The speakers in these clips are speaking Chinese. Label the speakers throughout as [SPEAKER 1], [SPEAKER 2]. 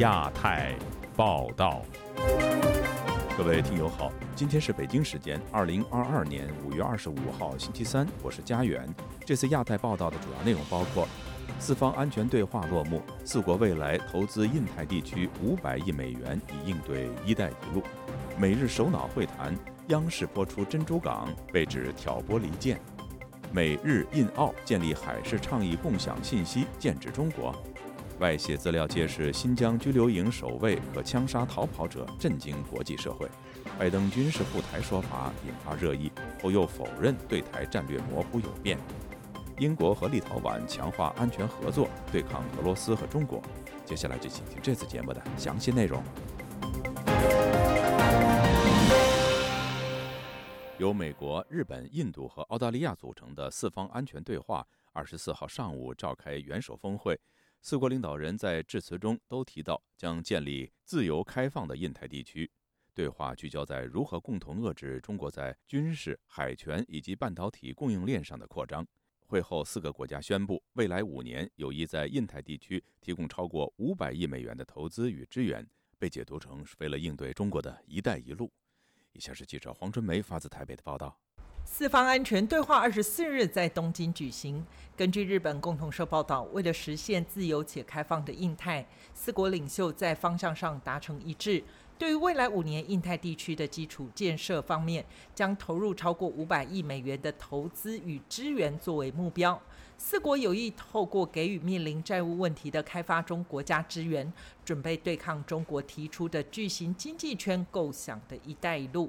[SPEAKER 1] 亚太报道，各位听友好，今天是北京时间二零二二年五月二十五号星期三，我是佳远。这次亚太报道的主要内容包括：四方安全对话落幕，四国未来投资印太地区五百亿美元以应对“一带一路”；美日首脑会谈，央视播出珍珠港被指挑拨离间；美日印澳建立海事倡议共享信息，剑指中国。外泄资料揭示，新疆拘留营守卫可枪杀逃跑者，震惊国际社会。拜登军事护台说法引发热议，后又否认对台战略模糊有变。英国和立陶宛强化安全合作，对抗俄罗斯和中国。接下来就请听这次节目的详细内容。由美国、日本、印度和澳大利亚组成的四方安全对话，二十四号上午召开元首峰会。四国领导人在致辞中都提到，将建立自由开放的印太地区。对话聚焦在如何共同遏制中国在军事、海权以及半导体供应链上的扩张。会后，四个国家宣布，未来五年有意在印太地区提供超过五百亿美元的投资与支援，被解读成是为了应对中国的一带一路。以下是记者黄春梅发自台北的报道。
[SPEAKER 2] 四方安全对话二十四日在东京举行。根据日本共同社报道，为了实现自由且开放的印太，四国领袖在方向上达成一致。对于未来五年印太地区的基础建设方面，将投入超过五百亿美元的投资与支援作为目标。四国有意透过给予面临债务问题的开发中国家支援，准备对抗中国提出的巨型经济圈构想的一带一路。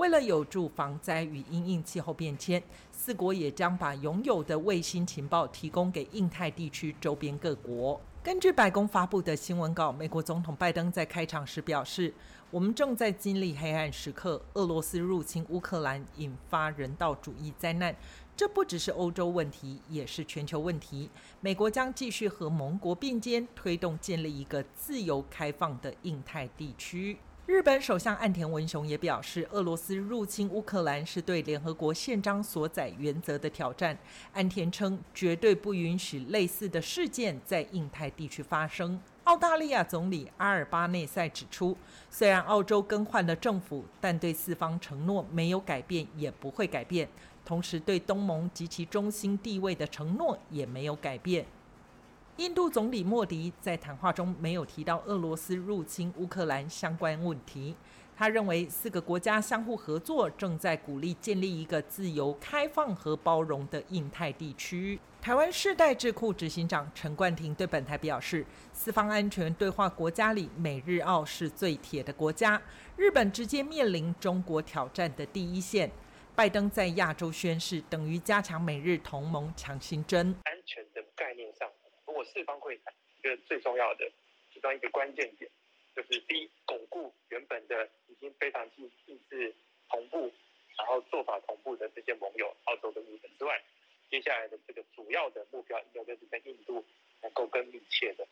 [SPEAKER 2] 为了有助防灾与因应气候变迁，四国也将把拥有的卫星情报提供给印太地区周边各国。根据白宫发布的新闻稿，美国总统拜登在开场时表示：“我们正在经历黑暗时刻，俄罗斯入侵乌克兰引发人道主义灾难，这不只是欧洲问题，也是全球问题。美国将继续和盟国并肩，推动建立一个自由开放的印太地区。”日本首相岸田文雄也表示，俄罗斯入侵乌克兰是对联合国宪章所载原则的挑战。岸田称，绝对不允许类似的事件在印太地区发生。澳大利亚总理阿尔巴内塞指出，虽然澳洲更换了政府，但对四方承诺没有改变，也不会改变。同时，对东盟及其中心地位的承诺也没有改变。印度总理莫迪在谈话中没有提到俄罗斯入侵乌克兰相关问题。他认为四个国家相互合作，正在鼓励建立一个自由、开放和包容的印太地区。台湾世代智库执行长陈冠廷对本台表示，四方安全对话国家里，美日澳是最铁的国家，日本直接面临中国挑战的第一线。拜登在亚洲宣誓，等于加强美日同盟强心针。
[SPEAKER 3] 安全的概念上。四方会谈一个最重要的其中一个关键点，就是第一，巩固原本的已经非常近意志同步，然后做法同步的这些盟友，澳洲跟日本之外，接下来的这个主要的目标，应该就是跟印度能够更密切的。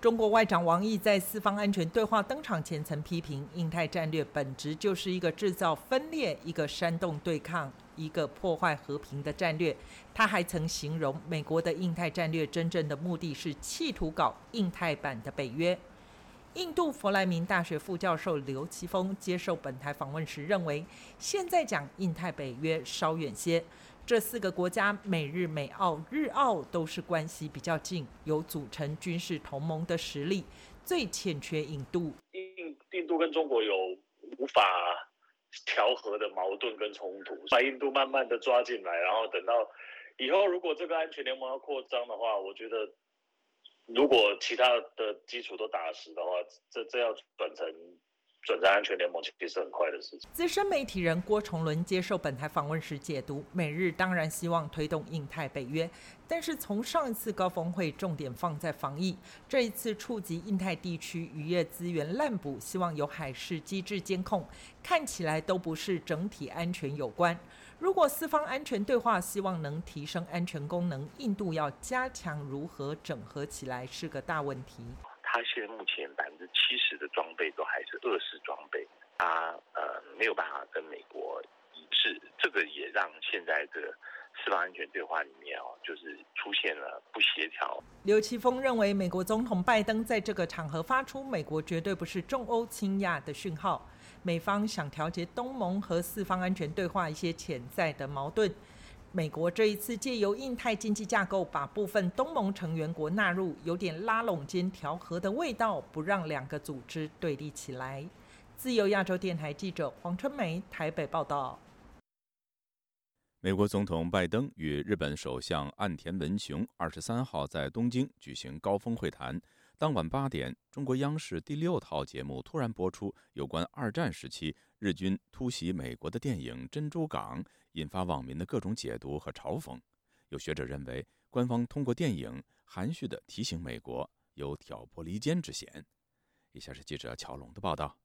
[SPEAKER 2] 中国外长王毅在四方安全对话登场前曾批评，印太战略本质就是一个制造分裂、一个煽动对抗、一个破坏和平的战略。他还曾形容，美国的印太战略真正的目的是企图搞印太版的北约。印度弗莱明大学副教授刘奇峰接受本台访问时认为，现在讲印太北约稍远些。这四个国家，美日、美澳、日澳都是关系比较近，有组成军事同盟的实力。最欠缺印度，
[SPEAKER 4] 印印度跟中国有无法调和的矛盾跟冲突，把印度慢慢的抓进来，然后等到以后，如果这个安全联盟要扩张的话，我觉得如果其他的基础都打实的话，这这要转成。转战安全联盟其实是很快的事情。
[SPEAKER 2] 资深媒体人郭崇伦接受本台访问时解读：美日当然希望推动印太北约，但是从上一次高峰会重点放在防疫，这一次触及印太地区渔业资源滥捕，希望有海事机制监控，看起来都不是整体安全有关。如果四方安全对话希望能提升安全功能，印度要加强如何整合起来是个大问题。
[SPEAKER 5] 他现在目前百分之七十的装备都还是二式装备，他呃没有办法跟美国一致，这个也让现在的四方安全对话里面哦，就是出现了不协调。
[SPEAKER 2] 刘奇峰认为，美国总统拜登在这个场合发出“美国绝对不是重欧轻亚”的讯号，美方想调节东盟和四方安全对话一些潜在的矛盾。美国这一次借由印太经济架构，把部分东盟成员国纳入，有点拉拢兼调和的味道，不让两个组织对立起来。自由亚洲电台记者黄春梅台北报道。
[SPEAKER 1] 美国总统拜登与日本首相岸田文雄二十三号在东京举行高峰会谈。当晚八点，中国央视第六套节目突然播出有关二战时期日军突袭美国的电影《珍珠港》，引发网民的各种解读和嘲讽。有学者认为，官方通过电影含蓄地提醒美国有挑拨离间之嫌。以下是记者乔龙的报道。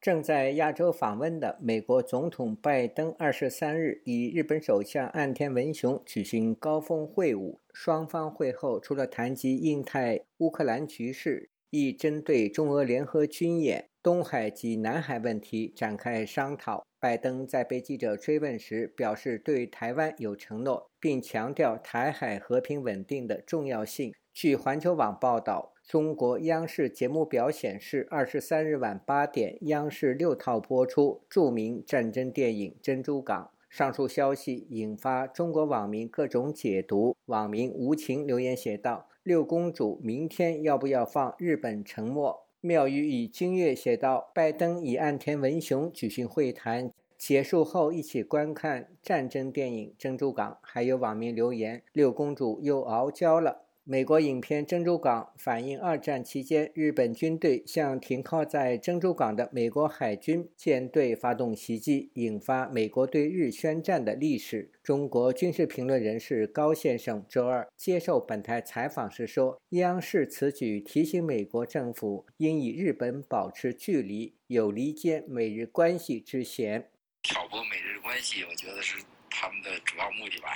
[SPEAKER 6] 正在亚洲访问的美国总统拜登二十三日与日本首相岸田文雄举行高峰会晤，双方会后除了谈及印太、乌克兰局势，亦针对中俄联合军演、东海及南海问题展开商讨。拜登在被记者追问时表示，对台湾有承诺，并强调台海和平稳定的重要性。据环球网报道。中国央视节目表显示，二十三日晚八点，央视六套播出著名战争电影《珍珠港》。上述消息引发中国网民各种解读。网民无情留言写道：“六公主明天要不要放日本沉默？”妙语以君月写道：“拜登与岸田文雄举行会谈结束后，一起观看战争电影《珍珠港》。”还有网民留言：“六公主又傲娇了。”美国影片《珍珠港》反映二战期间日本军队向停靠在珍珠港的美国海军舰队发动袭击，引发美国对日宣战的历史。中国军事评论人士高先生周二接受本台采访时说：“央视此举提醒美国政府应与日本保持距离，有离间美日关系之嫌。”
[SPEAKER 7] 挑拨美日关系，我觉得是他们的主要目的吧。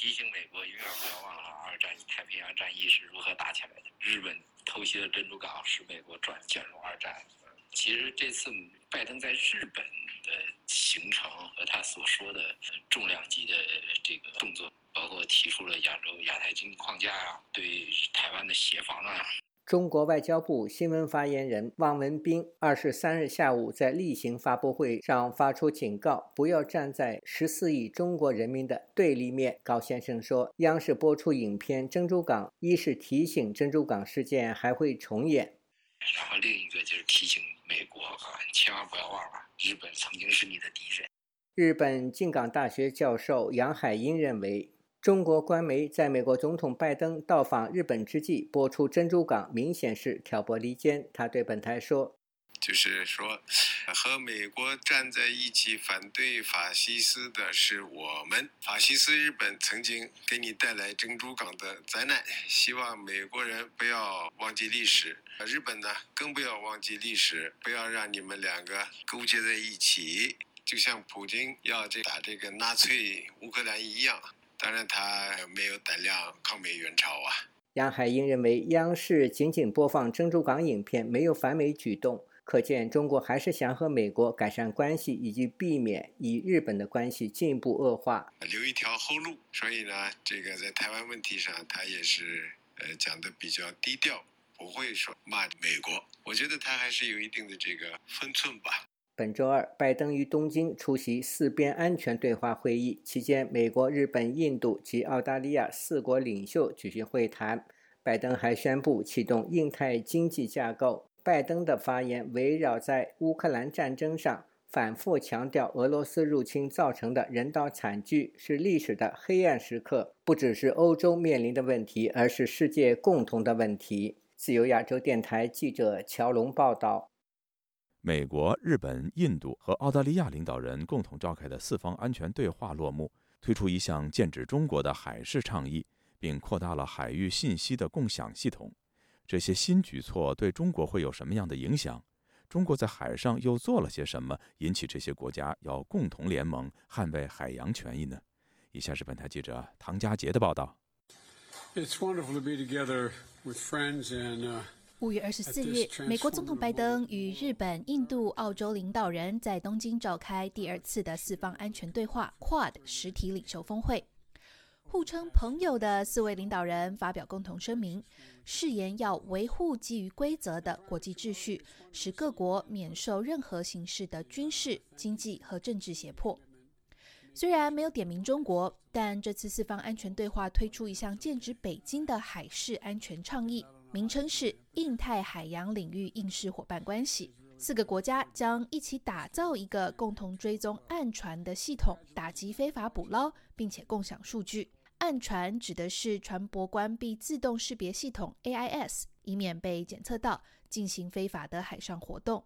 [SPEAKER 7] 提醒美国永远不要忘了二战太平洋战役是如何打起来的。日本偷袭了珍珠港，使美国转卷入二战。其实这次拜登在日本的行程和他所说的重量级的这个动作，包括提出了亚洲亚太经济框架啊，对台湾的协防啊。
[SPEAKER 6] 中国外交部新闻发言人汪文斌二十三日下午在例行发布会上发出警告，不要站在十四亿中国人民的对立面。高先生说，央视播出影片《珍珠港》，一是提醒珍珠港事件还会重演，
[SPEAKER 7] 然后另一个就是提醒美国啊，千万不要忘了，日本曾经是你的敌人。
[SPEAKER 6] 日本静冈大学教授杨海英认为。中国官媒在美国总统拜登到访日本之际播出《珍珠港》，明显是挑拨离间。他对本台说：“
[SPEAKER 8] 就是说，和美国站在一起反对法西斯的是我们。法西斯日本曾经给你带来珍珠港的灾难，希望美国人不要忘记历史，日本呢更不要忘记历史，不要让你们两个勾结在一起，就像普京要这打这个纳粹乌克兰一样。”当然，他没有胆量抗美援朝啊。
[SPEAKER 6] 杨海英认为，央视仅仅播放珍珠港影片，没有反美举动，可见中国还是想和美国改善关系，以及避免与日本的关系进一步恶化，
[SPEAKER 8] 留一条后路。所以呢，这个在台湾问题上，他也是呃讲的比较低调，不会说骂美国。我觉得他还是有一定的这个分寸吧。
[SPEAKER 6] 本周二，拜登于东京出席四边安全对话会议期间，美国、日本、印度及澳大利亚四国领袖举行会谈。拜登还宣布启动印太经济架构。拜登的发言围绕在乌克兰战争上，反复强调俄罗斯入侵造成的人道惨剧是历史的黑暗时刻，不只是欧洲面临的问题，而是世界共同的问题。自由亚洲电台记者乔龙报道。
[SPEAKER 1] 美国、日本、印度和澳大利亚领导人共同召开的四方安全对话落幕，推出一项剑指中国的海事倡议，并扩大了海域信息的共享系统。这些新举措对中国会有什么样的影响？中国在海上又做了些什么，引起这些国家要共同联盟捍卫海洋权益呢？以下是本台记者唐佳杰的报道。
[SPEAKER 9] It's wonderful to be together with friends and.
[SPEAKER 10] 五月二十四日，美国总统拜登与日本、印度、澳洲领导人在东京召开第二次的四方安全对话 （Quad） 实体领袖峰会。互称朋友的四位领导人发表共同声明，誓言要维护基于规则的国际秩序，使各国免受任何形式的军事、经济和政治胁迫。虽然没有点名中国，但这次四方安全对话推出一项剑指北京的海事安全倡议，名称是印太海洋领域应试伙伴关系。四个国家将一起打造一个共同追踪暗船的系统，打击非法捕捞，并且共享数据。暗船指的是船舶关闭自动识别系统 AIS，以免被检测到进行非法的海上活动。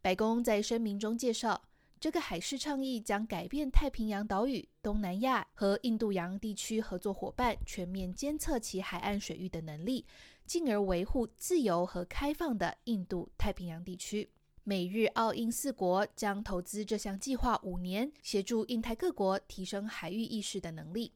[SPEAKER 10] 白宫在声明中介绍，这个海事倡议将改变太平洋岛屿、东南亚和印度洋地区合作伙伴全面监测其海岸水域的能力。进而维护自由和开放的印度太平洋地区。美日澳印四国将投资这项计划五年，协助印太各国提升海域意识的能力。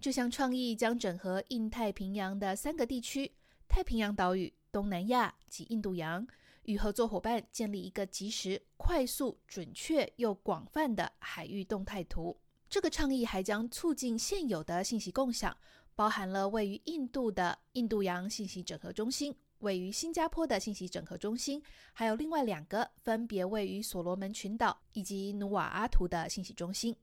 [SPEAKER 10] 这项创意将整合印太平洋的三个地区：太平洋岛屿、东南亚及印度洋，与合作伙伴建立一个及时、快速、准确又广泛的海域动态图。这个倡议还将促进现有的信息共享。包含了位于印度的印度洋信息整合中心、位于新加坡的信息整合中心，还有另外两个分别位于所罗门群岛以及努瓦阿图的信息中心。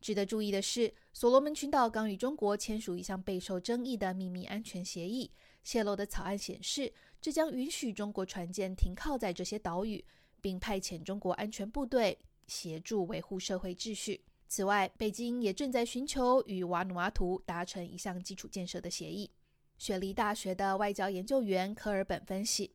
[SPEAKER 10] 值得注意的是，所罗门群岛刚与中国签署一项备受争议的秘密安全协议，泄露的草案显示，这将允许中国船舰停靠在这些岛屿，并派遣中国安全部队协助维护社会秩序。此外，北京也正在寻求与瓦努阿图达成一项基础建设的协议。雪梨大学的外交研究员科尔本分析，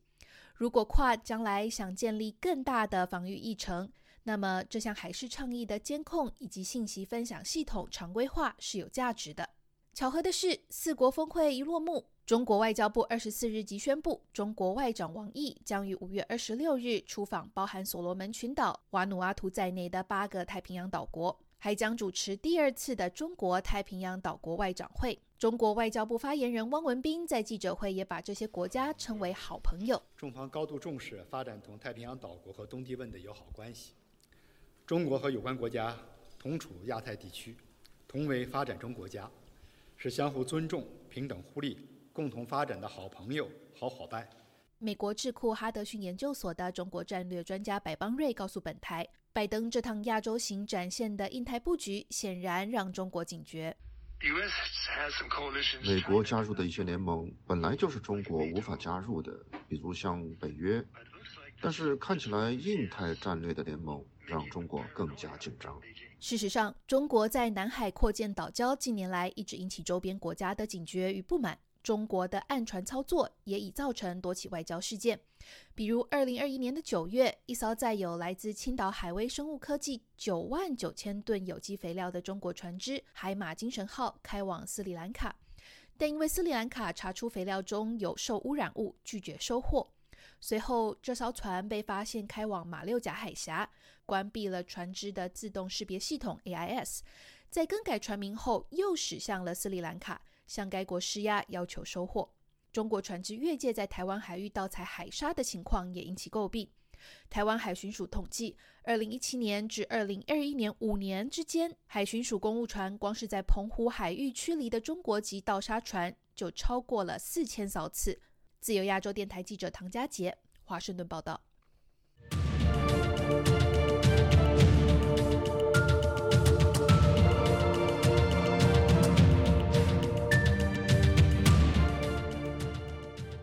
[SPEAKER 10] 如果跨将来想建立更大的防御议程，那么这项海事倡议的监控以及信息分享系统常规化是有价值的。巧合的是，四国峰会一落幕，中国外交部二十四日即宣布，中国外长王毅将于五月二十六日出访包含所罗门群岛、瓦努阿图在内的八个太平洋岛国。还将主持第二次的中国太平洋岛国外长会。中国外交部发言人汪文斌在记者会也把这些国家称为好朋友。
[SPEAKER 11] 中方高度重视发展同太平洋岛国和东帝汶的友好关系。中国和有关国家同处亚太地区，同为发展中国家，是相互尊重、平等互利、共同发展的好朋友、好伙伴。
[SPEAKER 10] 美国智库哈德逊研究所的中国战略专家白邦瑞告诉本台。拜登这趟亚洲行展现的印太布局，显然让中国警觉。
[SPEAKER 12] 美国加入的一些联盟本来就是中国无法加入的，比如像北约。但是看起来，印太战略的联盟让中国更加紧张。
[SPEAKER 10] 事实上，中国在南海扩建岛礁，近年来一直引起周边国家的警觉与不满。中国的暗船操作也已造成多起外交事件，比如二零二一年的九月，一艘载有来自青岛海威生物科技九万九千吨有机肥料的中国船只“海马精神号”开往斯里兰卡，但因为斯里兰卡查出肥料中有受污染物，拒绝收货。随后，这艘船被发现开往马六甲海峡，关闭了船只的自动识别系统 AIS，在更改船名后，又驶向了斯里兰卡。向该国施压，要求收货。中国船只越界在台湾海域盗采海沙的情况也引起诟病。台湾海巡署统计，二零一七年至二零二一年五年之间，海巡署公务船光是在澎湖海域驱离的中国籍盗沙船就超过了四千艘次。自由亚洲电台记者唐佳杰，华盛顿报道。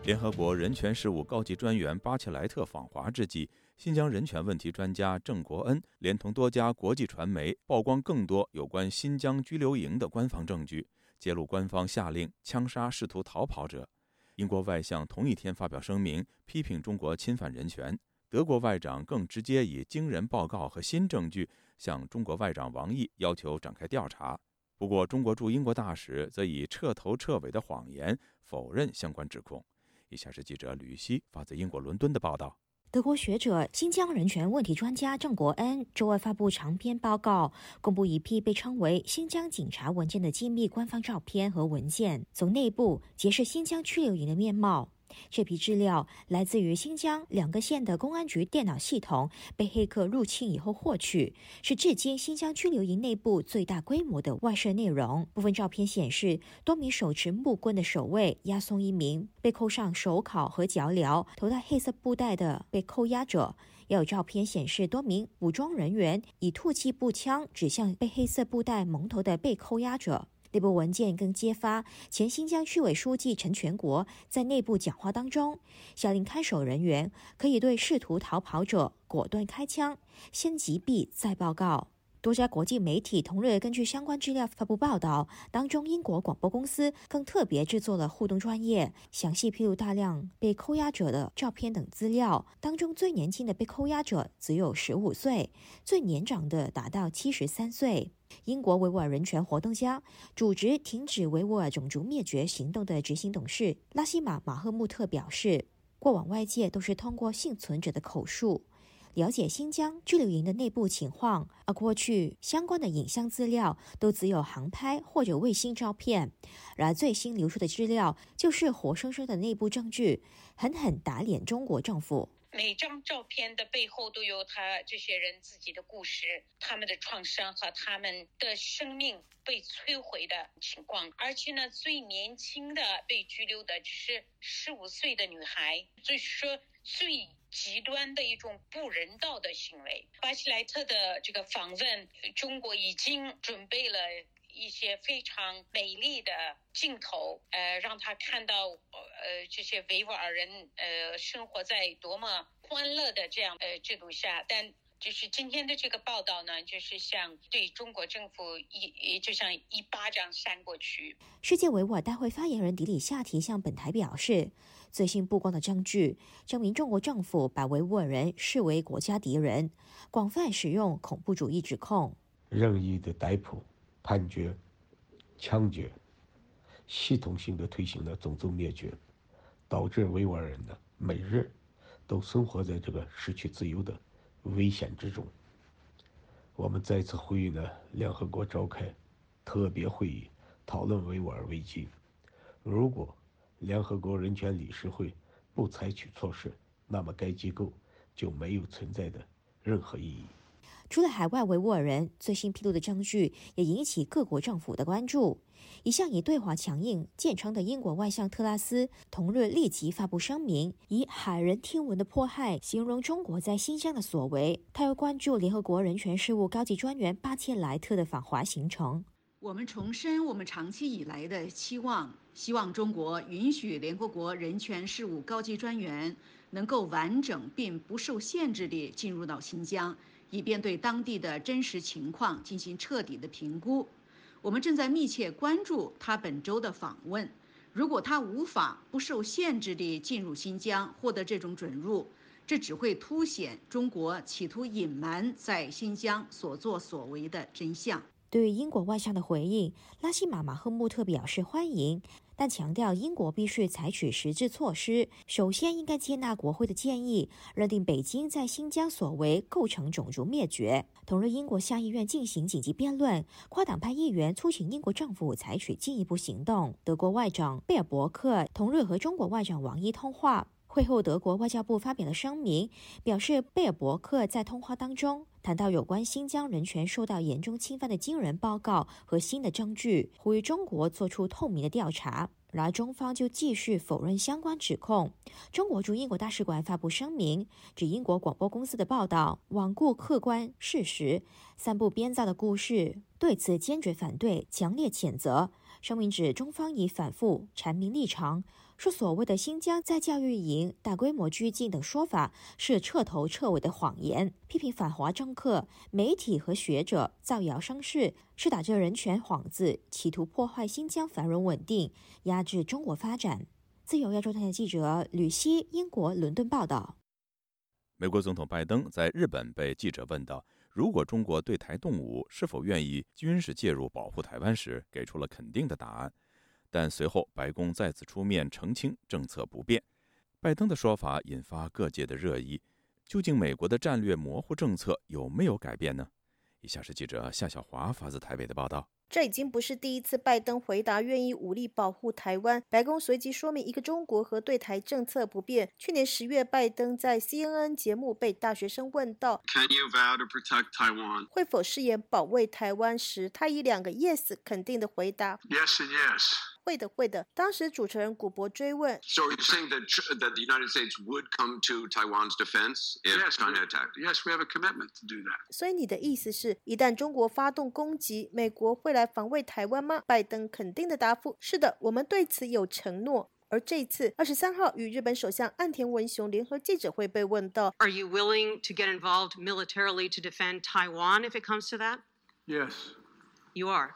[SPEAKER 1] 联合国人权事务高级专员巴切莱特访华之际，新疆人权问题专家郑国恩连同多家国际传媒曝光更多有关新疆拘留营的官方证据，揭露官方下令枪杀试图逃跑者。英国外相同一天发表声明，批评中国侵犯人权。德国外长更直接以惊人报告和新证据向中国外长王毅要求展开调查。不过，中国驻英国大使则以彻头彻尾的谎言否认相关指控。以下是记者吕希发自英国伦敦的报道：
[SPEAKER 13] 德国学者、新疆人权问题专家郑国恩周二发布长篇报告，公布一批被称为“新疆警察文件”的机密官方照片和文件，从内部揭示新疆拘留营的面貌。这批资料来自于新疆两个县的公安局电脑系统，被黑客入侵以后获取，是至今新疆拘留营内部最大规模的外设内容。部分照片显示，多名手持木棍的守卫押送一名被扣上手铐和脚镣、头戴黑色布袋的被扣押者。也有照片显示，多名武装人员以突击步枪指向被黑色布袋蒙头的被扣押者。内部文件更揭发，前新疆区委书记陈全国在内部讲话当中，下令看守人员可以对试图逃跑者果断开枪，先击毙再报告。多家国际媒体同日根据相关资料发布报道，当中英国广播公司更特别制作了互动专业，详细披露大量被扣押者的照片等资料。当中最年轻的被扣押者只有十五岁，最年长的达到七十三岁。英国维吾尔人权活动家、组织停止维吾尔种族灭绝行动的执行董事拉希玛·马赫穆特表示，过往外界都是通过幸存者的口述。了解新疆拘留营的内部情况，而过去相关的影像资料都只有航拍或者卫星照片，而最新流出的资料就是活生生的内部证据，狠狠打脸中国政府。
[SPEAKER 14] 每张照片的背后都有他这些人自己的故事，他们的创伤和他们的生命被摧毁的情况。而且呢，最年轻的被拘留的只是十五岁的女孩，就是说最。极端的一种不人道的行为。巴西莱特的这个访问，中国已经准备了一些非常美丽的镜头，呃，让他看到呃这些维吾尔人呃生活在多么欢乐的这样呃制度下。但就是今天的这个报道呢，就是像对中国政府一就像一巴掌扇过去。
[SPEAKER 13] 世界维吾尔大会发言人迪里夏提向本台表示。最新曝光的证据证明，中国政府把维吾尔人视为国家敌人，广泛使用恐怖主义指控，
[SPEAKER 15] 任意的逮捕、判决、枪决，系统性的推行了种族灭绝，导致维吾尔人呢每日都生活在这个失去自由的危险之中。我们再次呼吁呢，联合国召开特别会议，讨论维吾尔危机。如果联合国人权理事会不采取措施，那么该机构就没有存在的任何意义。
[SPEAKER 13] 除了海外维吾尔人，最新披露的证据也引起各国政府的关注。一向以对华强硬见称的英国外相特拉斯，同日立即发布声明，以骇人听闻的迫害形容中国在新疆的所为。他又关注联合国人权事务高级专员巴切莱特的访华行程。
[SPEAKER 16] 我们重申我们长期以来的期望，希望中国允许联合国人权事务高级专员能够完整并不受限制地进入到新疆，以便对当地的真实情况进行彻底的评估。我们正在密切关注他本周的访问。如果他无法不受限制地进入新疆，获得这种准入，这只会凸显中国企图隐瞒在新疆所作所为的真相。
[SPEAKER 13] 对于英国外相的回应，拉希马马赫穆特表示欢迎，但强调英国必须采取实质措施。首先，应该接纳国会的建议，认定北京在新疆所为构成种族灭绝。同日，英国下议院进行紧急辩论，跨党派议员促请英国政府采取进一步行动。德国外长贝尔伯克同日和中国外长王毅通话。会后，德国外交部发表了声明，表示贝尔伯克在通话当中谈到有关新疆人权受到严重侵犯的惊人报告和新的证据，呼吁中国做出透明的调查。然而，中方就继续否认相关指控。中国驻英国大使馆发布声明，指英国广播公司的报道罔顾客观事实，散布编造的故事，对此坚决反对，强烈谴责。声明指，中方已反复阐明立场。说所谓的新疆在教育营大规模拘禁等说法是彻头彻尾的谎言，批评反华政客、媒体和学者造谣生事，是打着人权幌子，企图破坏新疆繁荣稳定，压制中国发展。自由亚洲台记者吕希，英国伦敦报道。
[SPEAKER 1] 美国总统拜登在日本被记者问到，如果中国对台动武，是否愿意军事介入保护台湾时，给出了肯定的答案。但随后，白宫再次出面澄清政策不变。拜登的说法引发各界的热议：究竟美国的战略模糊政策有没有改变呢？以下是记者夏小华发自台北的报道。
[SPEAKER 17] 这已经不是第一次拜登回答愿意武力保护台湾。白宫随即说明一个中国和对台政策不变。去年十月，拜登在 CNN 节目被大学生问到
[SPEAKER 18] Can you vow to protect Taiwan？
[SPEAKER 17] 会否誓言保卫台湾时，他以两个 yes 肯定的回答
[SPEAKER 18] Yes and yes。
[SPEAKER 17] 会的，会的。当时主持人古博追问
[SPEAKER 18] So you're saying that that the United States would come to Taiwan's defense if China attacked? Yes, we have a commitment to do that.
[SPEAKER 17] 所以你的意思是，一旦中国发动攻击，美国会来防卫台湾吗？拜登肯定的答复是的，我们对此有承诺。而这一次，二十三号与日本首相岸田文雄联合记者会被问到
[SPEAKER 19] ，Are you willing to get involved militarily to defend Taiwan if it comes to that?
[SPEAKER 18] Yes.
[SPEAKER 19] You are.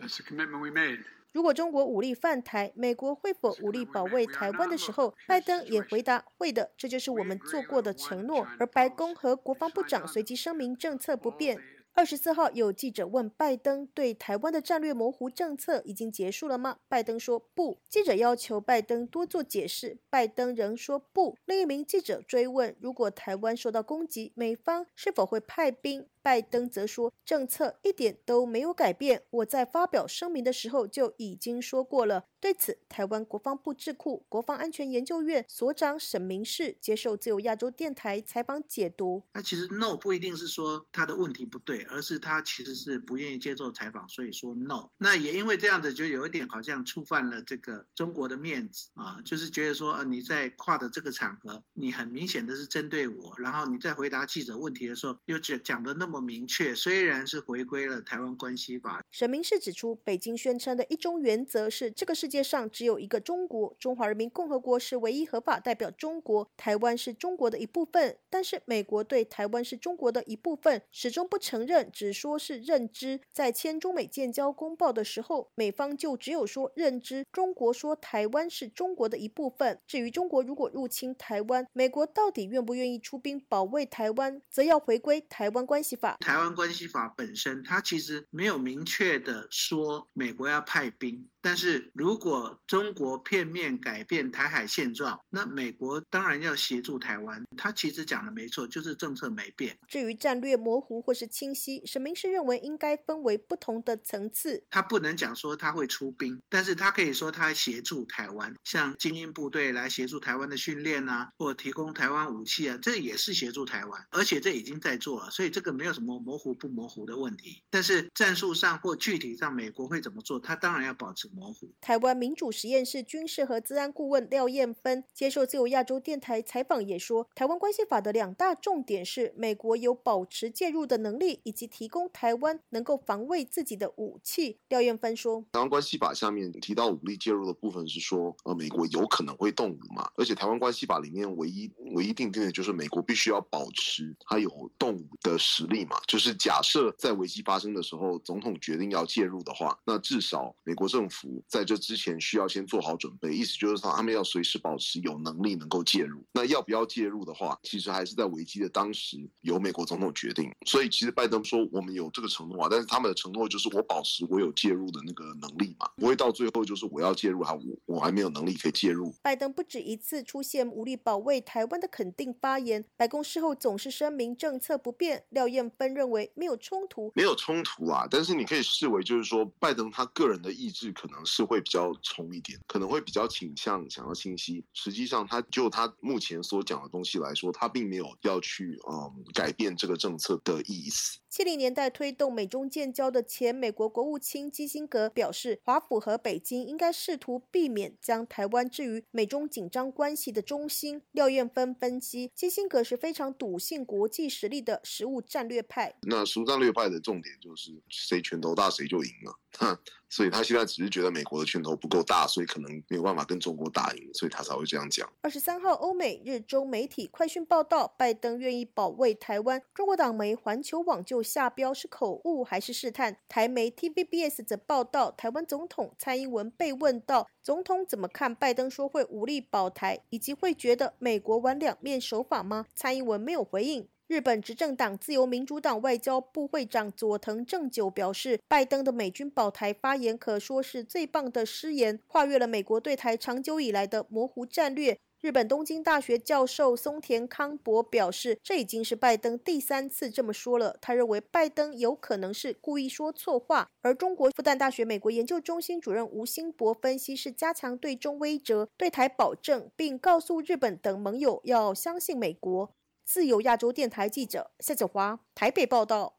[SPEAKER 18] That's the commitment we made.
[SPEAKER 17] 如果中国武力犯台，美国会否武力保卫台湾的时候，拜登也回答会的，这就是我们做过的承诺。而白宫和国防部长随即声明政策不变。二十四号有记者问拜登对台湾的战略模糊政策已经结束了吗？拜登说不。记者要求拜登多做解释，拜登仍说不。另一名记者追问，如果台湾受到攻击，美方是否会派兵？拜登则说，政策一点都没有改变。我在发表声明的时候就已经说过了。对此，台湾国防部智库国防安全研究院所长沈明世接受自由亚洲电台采访解读：
[SPEAKER 20] 那其实 no 不一定是说他的问题不对，而是他其实是不愿意接受采访，所以说 no。那也因为这样子，就有一点好像触犯了这个中国的面子啊，就是觉得说，呃，你在跨的这个场合，你很明显的是针对我，然后你在回答记者问题的时候，又讲讲的那么明确，虽然是回归了台湾关系法。
[SPEAKER 17] 沈明世指出，北京宣称的一中原则是这个世界上只有一个中国，中华人民共和国是唯一合法代表中国，台湾是中国的一部分。但是美国对台湾是中国的一部分始终不承认，只说是认知。在签中美建交公报的时候，美方就只有说认知，中国说台湾是中国的一部分。至于中国如果入侵台湾，美国到底愿不愿意出兵保卫台湾，则要回归台湾关系法。
[SPEAKER 20] 台湾关系法本身，它其实没有明确的说美国要派兵。但是如果中国片面改变台海现状，那美国当然要协助台湾。他其实讲的没错，就是政策没变。
[SPEAKER 17] 至于战略模糊或是清晰，沈明是认为应该分为不同的层次。
[SPEAKER 20] 他不能讲说他会出兵，但是他可以说他协助台湾，像精英部队来协助台湾的训练啊，或提供台湾武器啊，这也是协助台湾，而且这已经在做了，所以这个没有什么模糊不模糊的问题。但是战术上或具体上，美国会怎么做，他当然要保持。模糊。
[SPEAKER 17] 台湾民主实验室军事和治安顾问廖燕芬接受自由亚洲电台采访也说，台湾关系法的两大重点是美国有保持介入的能力，以及提供台湾能够防卫自己的武器。廖燕芬说，
[SPEAKER 21] 台湾关系法下面提到武力介入的部分是说，呃，美国有可能会动武嘛，而且台湾关系法里面唯一唯一定定的就是美国必须要保持它有动武的实力嘛，就是假设在危机发生的时候，总统决定要介入的话，那至少美国政府。在这之前需要先做好准备，意思就是说他们要随时保持有能力能够介入。那要不要介入的话，其实还是在危机的当时由美国总统决定。所以其实拜登说我们有这个承诺啊，但是他们的承诺就是我保持我有介入的那个能力嘛，不会到最后就是我要介入还我我还没有能力可以介入。
[SPEAKER 17] 拜登不止一次出现无力保卫台湾的肯定发言，白宫事后总是声明政策不变。廖燕芬认为没有冲突，
[SPEAKER 21] 没有冲突啊，但是你可以视为就是说拜登他个人的意志可。可能是会比较冲一点，可能会比较倾向想要清晰。实际上，他就他目前所讲的东西来说，他并没有要去嗯改变这个政策的意思。
[SPEAKER 17] 七零年代推动美中建交的前美国国务卿基辛格表示，华府和北京应该试图避免将台湾置于美中紧张关系的中心。廖燕芬分析，基辛格是非常笃信国际实力的实务战略派。
[SPEAKER 21] 那实务战略派的重点就是谁拳头大谁就赢了。所以他现在只是觉得美国的拳头不够大，所以可能没有办法跟中国打赢，所以他才会这样讲。
[SPEAKER 17] 二十三号，欧美日中媒体快讯报道，拜登愿意保卫台湾。中国党媒环球网就下标是口误还是试探？台媒 TVBS 则报道，台湾总统蔡英文被问到总统怎么看拜登说会武力保台，以及会觉得美国玩两面手法吗？蔡英文没有回应。日本执政党自由民主党外交部会长佐藤正久表示，拜登的美军保台发言可说是最棒的失言，跨越了美国对台长久以来的模糊战略。日本东京大学教授松田康博表示，这已经是拜登第三次这么说了。他认为拜登有可能是故意说错话。而中国复旦大学美国研究中心主任吴兴博分析是加强对中威慑、对台保证，并告诉日本等盟友要相信美国。自由亚洲电台记者夏子华台北报道。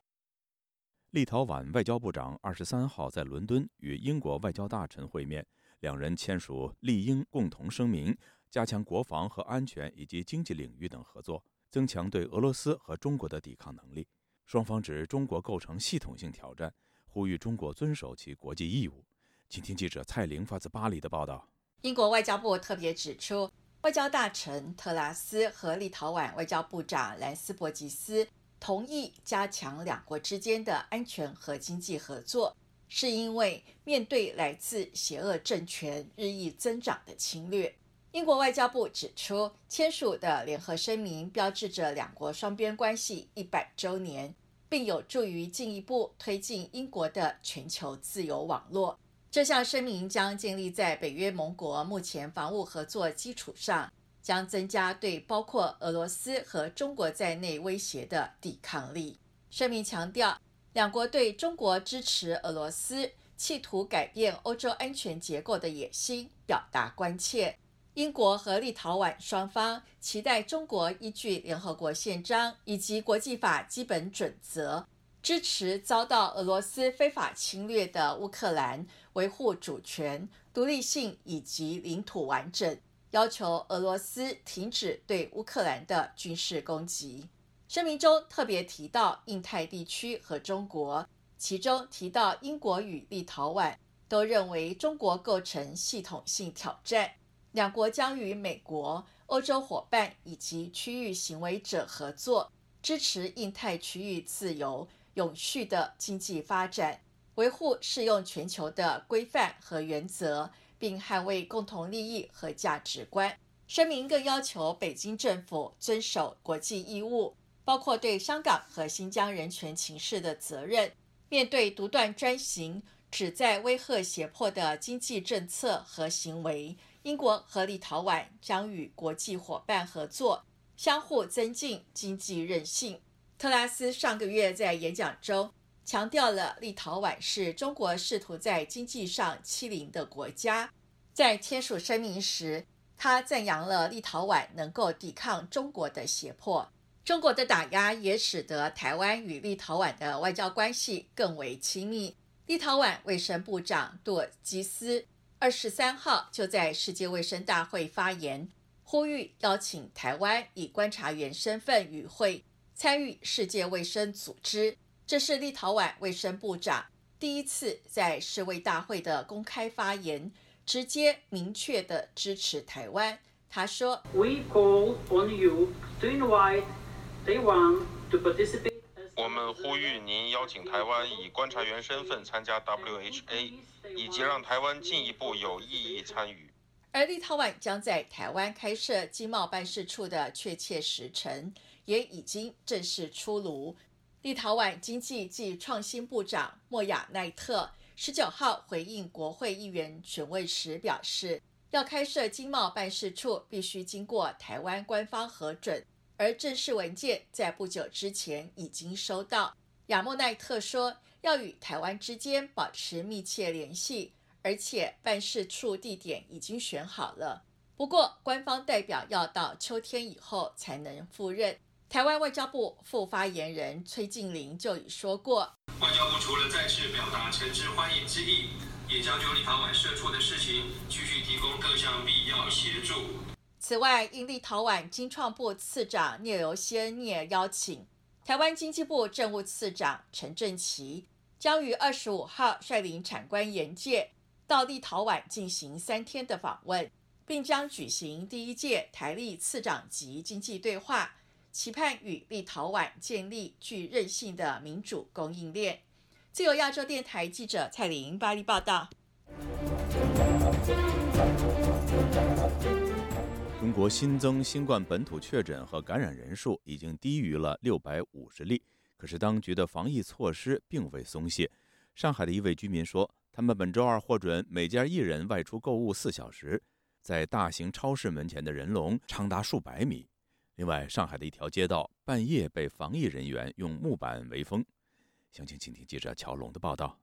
[SPEAKER 1] 立陶宛外交部长二十三号在伦敦与英国外交大臣会面，两人签署立英共同声明。加强国防和安全以及经济领域等合作，增强对俄罗斯和中国的抵抗能力。双方指中国构成系统性挑战，呼吁中国遵守其国际义务。请听记者蔡玲发自巴黎的报道。
[SPEAKER 22] 英国外交部特别指出，外交大臣特拉斯和立陶宛外交部长兰斯伯吉斯同意加强两国之间的安全和经济合作，是因为面对来自邪恶政权日益增长的侵略。英国外交部指出，签署的联合声明标志着两国双边关系一百周年，并有助于进一步推进英国的全球自由网络。这项声明将建立在北约盟国目前防务合作基础上，将增加对包括俄罗斯和中国在内威胁的抵抗力。声明强调，两国对中国支持俄罗斯企图改变欧洲安全结构的野心表达关切。英国和立陶宛双方期待中国依据联合国宪章以及国际法基本准则，支持遭到俄罗斯非法侵略的乌克兰，维护主权、独立性以及领土完整，要求俄罗斯停止对乌克兰的军事攻击。声明中特别提到印太地区和中国，其中提到英国与立陶宛都认为中国构成系统性挑战。两国将与美国、欧洲伙伴以及区域行为者合作，支持印太区域自由、永续的经济发展，维护适用全球的规范和原则，并捍卫共同利益和价值观。声明更要求北京政府遵守国际义务，包括对香港和新疆人权情势的责任。面对独断专行、旨在威吓胁迫的经济政策和行为。英国和立陶宛将与国际伙伴合作，相互增进经济韧性。特拉斯上个月在演讲中强调了立陶宛是中国试图在经济上欺凌的国家。在签署声明时，他赞扬了立陶宛能够抵抗中国的胁迫。中国的打压也使得台湾与立陶宛的外交关系更为亲密。立陶宛卫生部长杜尔基斯。二十三号就在世界卫生大会发言，呼吁邀请台湾以观察员身份与会参与世界卫生组织。这是立陶宛卫生部长第一次在世卫大会的公开发言，直接明确的支持台湾。他说：“We call on you to invite
[SPEAKER 23] Taiwan to participate.” 我们呼吁您邀请台湾以观察员身份参加 WHA，以及让台湾进一步有意义参与。
[SPEAKER 22] 而立陶宛将在台湾开设经贸办事处的确切时程也已经正式出炉。立陶宛经济及创新部长莫亚奈特十九号回应国会议员询问时表示，要开设经贸办事处必须经过台湾官方核准。而正式文件在不久之前已经收到。亚莫奈特说，要与台湾之间保持密切联系，而且办事处地点已经选好了。不过，官方代表要到秋天以后才能赴任。台湾外交部副发言人崔静玲就已说过，
[SPEAKER 24] 外交部除了再次表达诚挚欢迎之意，也将就立陶宛设处的事情继续提供各项必要协助。
[SPEAKER 22] 此外，应立陶宛经创部次长聂留希恩聂邀请，台湾经济部政务次长陈振奇将于二十五号率领产官研界到立陶宛进行三天的访问，并将举行第一届台立次长级经济对话，期盼与立陶宛建立具韧性的民主供应链。自由亚洲电台记者蔡玲巴黎报道。
[SPEAKER 1] 国新增新冠本土确诊和感染人数已经低于了六百五十例，可是当局的防疫措施并未松懈。上海的一位居民说，他们本周二获准每家一人外出购物四小时。在大型超市门前的人龙长达数百米。另外，上海的一条街道半夜被防疫人员用木板围封。详情，请听记者乔龙的报道。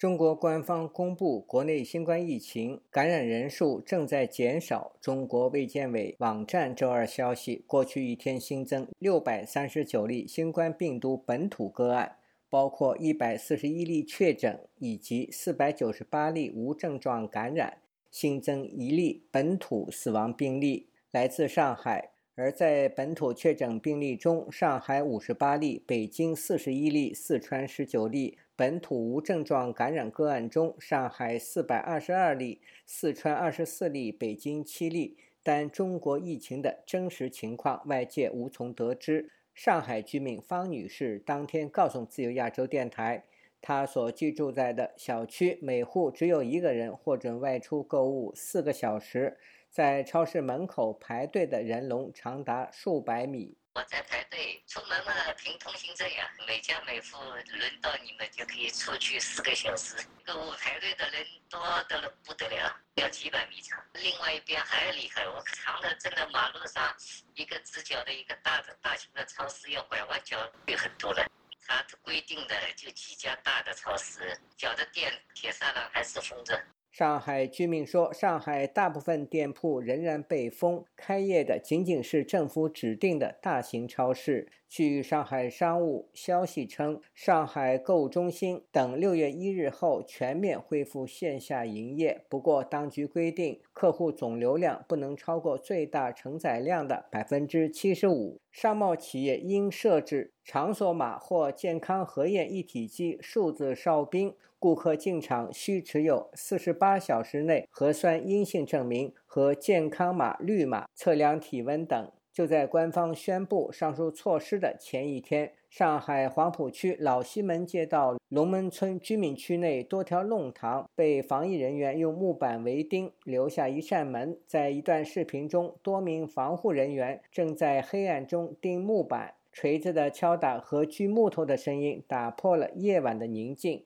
[SPEAKER 6] 中国官方公布，国内新冠疫情感染人数正在减少。中国卫健委网站周二消息，过去一天新增六百三十九例新冠病毒本土个案，包括一百四十一例确诊以及四百九十八例无症状感染，新增一例本土死亡病例，来自上海。而在本土确诊病例中，上海五十八例，北京四十一例，四川十九例；本土无症状感染个案中，上海四百二十二例，四川二十四例，北京七例。但中国疫情的真实情况，外界无从得知。上海居民方女士当天告诉自由亚洲电台，她所居住在的小区每户只有一个人获准外出购物四个小时。在超市门口排队的人龙长达数百米。
[SPEAKER 25] 我在排队，出门嘛凭通行证呀，每家每户轮到你们就可以出去四个小时。购物排队的人多得了不得了，要几百米长。另外一边还厉害，我长的真的马路上一个直角的一个大的大型的超市要拐弯角有很多人。他规定的就几家大的超市，小的店铁栅栏还是封着。
[SPEAKER 6] 上海居民说，上海大部分店铺仍然被封，开业的仅仅是政府指定的大型超市。据上海商务消息称，上海购物中心等六月一日后全面恢复线下营业。不过，当局规定，客户总流量不能超过最大承载量的百分之七十五。商贸企业应设置场所码或健康核验一体机数字哨兵。顾客进场需持有四十八小时内核酸阴性证明和健康码绿码，测量体温等。就在官方宣布上述措施的前一天，上海黄浦区老西门街道龙门村居民区内多条弄堂被防疫人员用木板围钉，留下一扇门。在一段视频中，多名防护人员正在黑暗中钉木板，锤子的敲打和锯木头的声音打破了夜晚的宁静。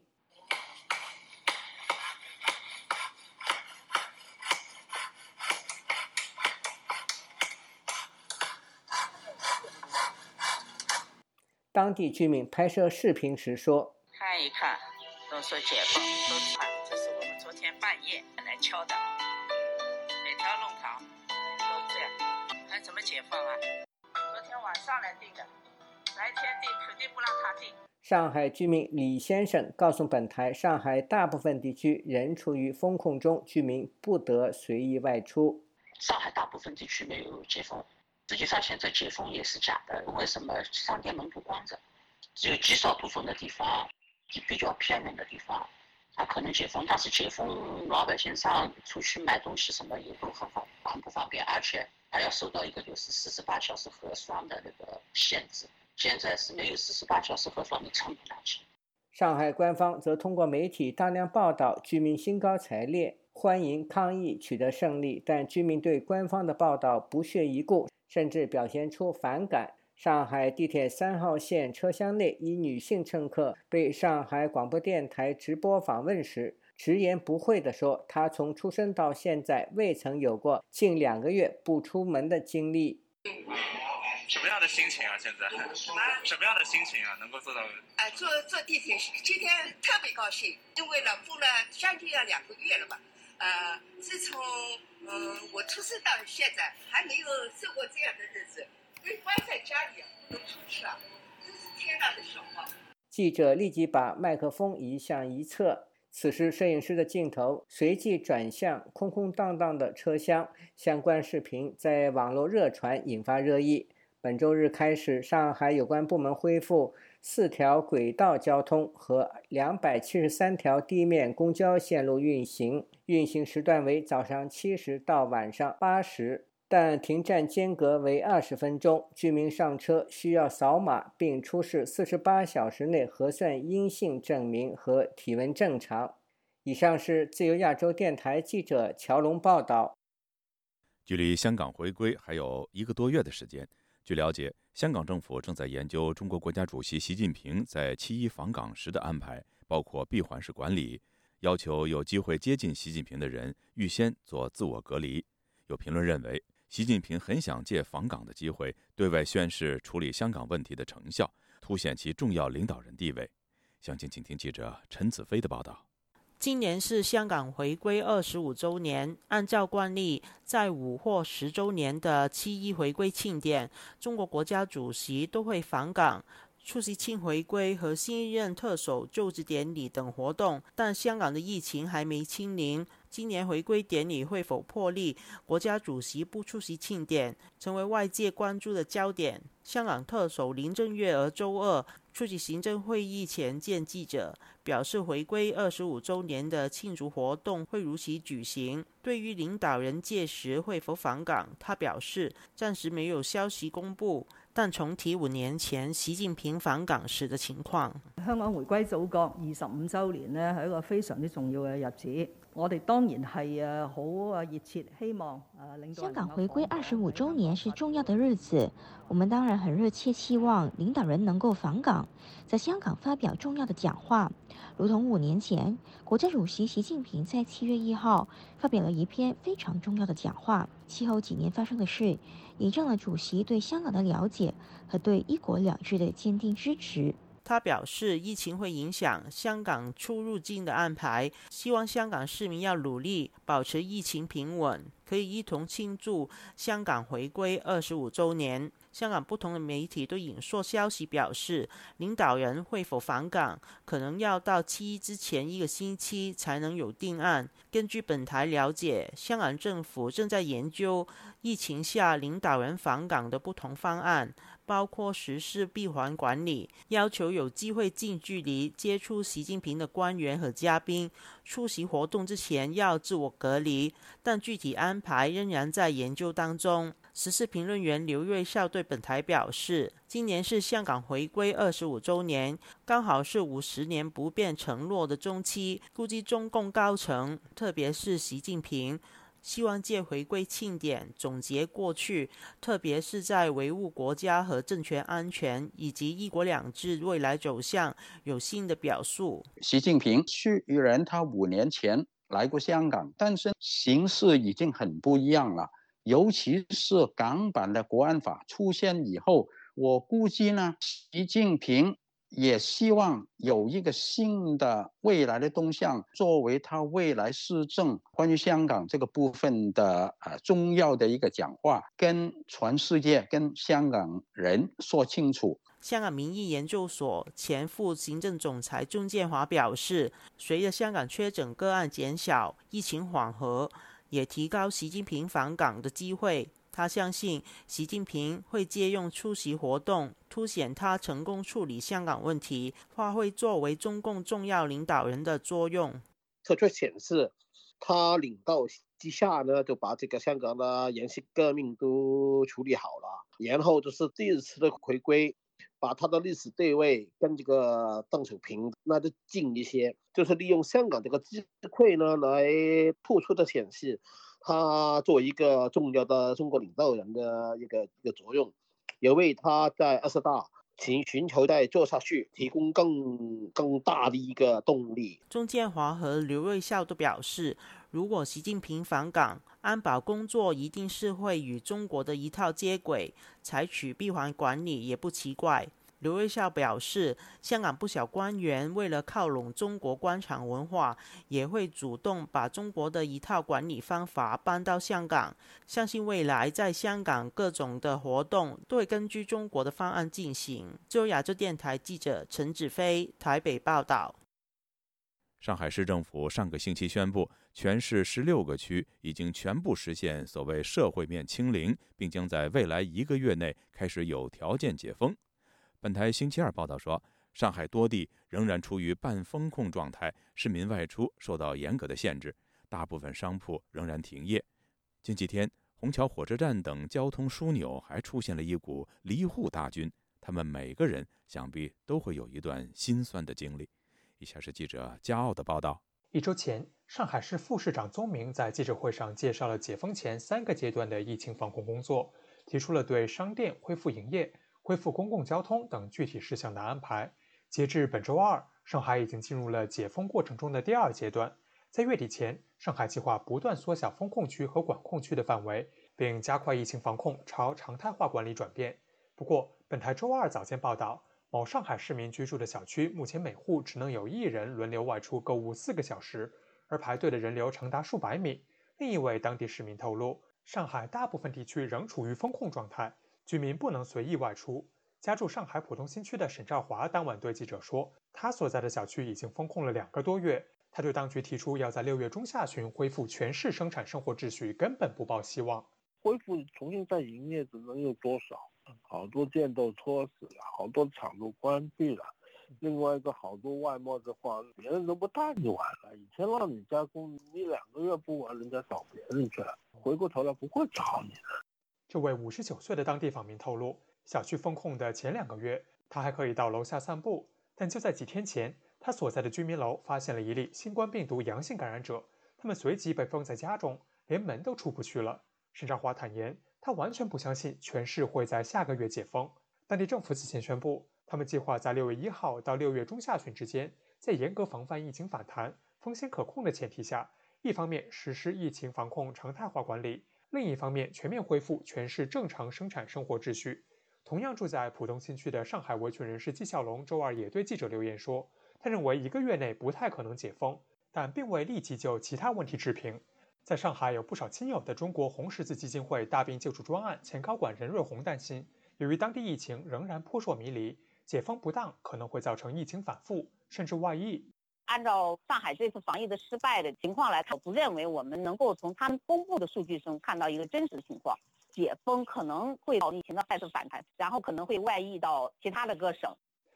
[SPEAKER 6] 当地居民拍摄视频时说：“
[SPEAKER 26] 看一看，都说解放，都看，这是我们昨天半夜来敲的，每条弄堂都这样，还怎么解放啊？昨天晚上来定的，白天定肯定不让他定。”
[SPEAKER 6] 上海居民李先生告诉本台：“上海大部分地区仍处于封控中，居民不得随意外出。
[SPEAKER 27] 上海大部分地区没有解封。”实际上，现在解封也是假的。为什么商店门不关着？只有极少部分的地方，比较偏远的地方，它可能解封。但是解封，老百姓上出去买东西什么也都很方很不方便，而且还要受到一个就是四十八小时核酸的那个限制。现在是没有四十八小时核酸，你撑不下去。
[SPEAKER 6] 上海官方则通过媒体大量报道，居民兴高采烈欢迎抗疫取得胜利，但居民对官方的报道不屑一顾。甚至表现出反感。上海地铁三号线车厢内，一女性乘客被上海广播电台直播访问时，直言不讳地说：“她从出生到现在，未曾有过近两个月不出门的经历。”
[SPEAKER 28] 什么样的心情啊？现在什么样的心情啊？能够做到？
[SPEAKER 29] 哎，坐坐地铁，今天特别高兴，因为呢，封了将近要两个月了吧。呃，自从嗯我出生到现在，还没有受过这样的日子，被关在家里不能出去啊，真是天大的笑话。
[SPEAKER 6] 记者立即把麦克风移向一侧，此时摄影师的镜头随即转向空空荡荡的车厢，相关视频在网络热传，引发热议。本周日开始，上海有关部门恢复。四条轨道交通和两百七十三条地面公交线路运行，运行时段为早上七时到晚上八时，但停站间隔为二十分钟。居民上车需要扫码，并出示四十八小时内核酸阴性证明和体温正常。以上是自由亚洲电台记者乔龙报道。
[SPEAKER 1] 距离香港回归还有一个多月的时间。据了解，香港政府正在研究中国国家主席习近平在七一访港时的安排，包括闭环式管理，要求有机会接近习近平的人预先做自我隔离。有评论认为，习近平很想借访港的机会对外宣示处理香港问题的成效，凸显其重要领导人地位。详情，请听记者陈子飞的报道。
[SPEAKER 30] 今年是香港回归二十五周年，按照惯例，在五或十周年的七一回归庆典，中国国家主席都会访港。出席庆回归和新一任特首就职典礼等活动，但香港的疫情还没清零。今年回归典礼会否破例，国家主席不出席庆典，成为外界关注的焦点。香港特首林郑月娥周二出席行政会议前见记者，表示回归二十五周年的庆祝活动会如期举行。对于领导人届时会否访港，他表示暂时没有消息公布。但重提五年前習近平訪港時嘅情況。
[SPEAKER 31] 香港回歸祖國二十五週年呢，係一個非常之重要嘅日子。我哋當然係誒好啊熱切希望誒領導。
[SPEAKER 13] 香港回歸二十五週年是重要的日子，我們當然很熱切希望領導人能夠訪港，在香港發表重要的講話，如同五年前國家主席習近平在七月一號發表了一篇非常重要的講話。其後幾年發生的事，印證了主席對香港的了解和對一國兩制的堅定支持。
[SPEAKER 30] 他表示，疫情会影响香港出入境的安排，希望香港市民要努力保持疫情平稳，可以一同庆祝香港回归二十五周年。香港不同的媒体都引述消息表示，领导人会否返港，可能要到七一之前一个星期才能有定案。根据本台了解，香港政府正在研究疫情下领导人返港的不同方案。包括实施闭环管理，要求有机会近距离接触习近平的官员和嘉宾出席活动之前要自我隔离，但具体安排仍然在研究当中。時事评论员刘瑞孝对本台表示，今年是香港回归二十五周年，刚好是五十年不变承诺的中期，估计中共高层，特别是习近平。希望借回归庆典总结过去，特别是在维护国家和政权安全以及一国两制未来走向有新的表述。
[SPEAKER 32] 习近平雖然他五年前来过香港，但是形勢已经很不一样了。尤其是港版的國安法出現以後，我估計呢，習近平。也希望有一個新的未來的動向，作為他未來施政關於香港這個部分的呃重要的一個講話，跟全世界、跟香港人說清楚。
[SPEAKER 30] 香港民意研究所前副行政總裁钟建華表示，隨着香港確診個案減少，疫情緩和，也提高习近平访港的机会。他相信习近平会借用出席活动，凸显他成功处理香港问题，发挥作为中共重要领导人的作用。
[SPEAKER 33] 这却显示他领导之下呢，就把这个香港的延续革命都处理好了，然后就是這一次的回归，把他的历史地位跟这个邓小平那就近一些，就是利用香港这个机会呢，来突出的显示。他作为一个重要的中国领导人的一个一个作用，也为他在二十大请寻求再做下去提供更更大的一个动力。
[SPEAKER 30] 钟建华和刘瑞孝都表示，如果习近平访港，安保工作一定是会与中国的一套接轨，采取闭环管理也不奇怪。劉銳紹表示，香港不少官员为了靠拢中国官场文化，也会主动把中国的一套管理方法搬到香港。相信未来在香港各种的活动都会根据中国的方案进行。自由亞洲电台记者陈子飞台北报道。
[SPEAKER 1] 上海市政府上个星期宣布，全市十六个区已经全部实现所谓社会面清零，并将在未来一个月内开始有条件解封。本台星期二报道说，上海多地仍然处于半封控状态，市民外出受到严格的限制，大部分商铺仍然停业。近几天，虹桥火车站等交通枢纽还出现了一股离沪大军，他们每个人想必都会有一段心酸的经历。以下是记者嘉奧的报道。
[SPEAKER 34] 一周前，上海市副市长宗明在记者会上介绍了解封前三个阶段的疫情防控工作，提出了对商店恢复营业。恢复公共交通等具体事项的安排。截至本周二，上海已经进入了解封过程中的第二阶段。在月底前，上海计划不断缩小封控区和管控区的范围，并加快疫情防控朝常态化管理转变。不过，本台周二早间报道，某上海市民居住的小区目前每户只能有一人轮流外出购物四个小时，而排队的人流长达数百米。另一位当地市民透露，上海大部分地区仍处于封控状态，居民不能随意外出。家住上海浦东新区的沈兆华当晚对记者说，他所在的小区已经封控了两个多月。他对当局提出要在六月中下旬恢复全市生产生活秩序，根本不抱希望。
[SPEAKER 35] 恢复重新再营业，只能有多少？好多店都拖死了，好多厂都关闭了。另外一个，好多外贸的话，别人都不带你玩了。以前让你加工，你两个月不玩，人家找别人去了，回过头来不会找你的。
[SPEAKER 34] 这位五十九岁的当地访民透露，小区封控的前两个月，他还可以到楼下散步，但就在几天前。他所在的居民楼发现了一例新冠病毒阳性感染者，他们随即被封在家中，连门都出不去了。沈兆华坦言，他完全不相信全市会在下个月解封。当地政府此前宣布，他们计划在六月一号到六月中下旬之间，在严格防范疫情反弹、风险可控的前提下，一方面实施疫情防控常态化管理，另一方面全面恢复全市正常生产生活秩序。同样住在浦东新区的上海维权人士纪晓龙周二也对记者留言说。他认为一个月内不太可能解封，但并未立即就其他问题置评。在上海有不少亲友的中国红十字基金会大病救助专案前高管任瑞红担心，由于当地疫情仍然扑朔迷离，解封不当可能会造成疫情反复甚至外溢。
[SPEAKER 36] 按照上海这次防疫的失败的情况来看，我不认为我们能够从他们公布的数据中看到一个真实的情况。解封可能会疫情的再次反弹，然后可能会外溢到其他的各省。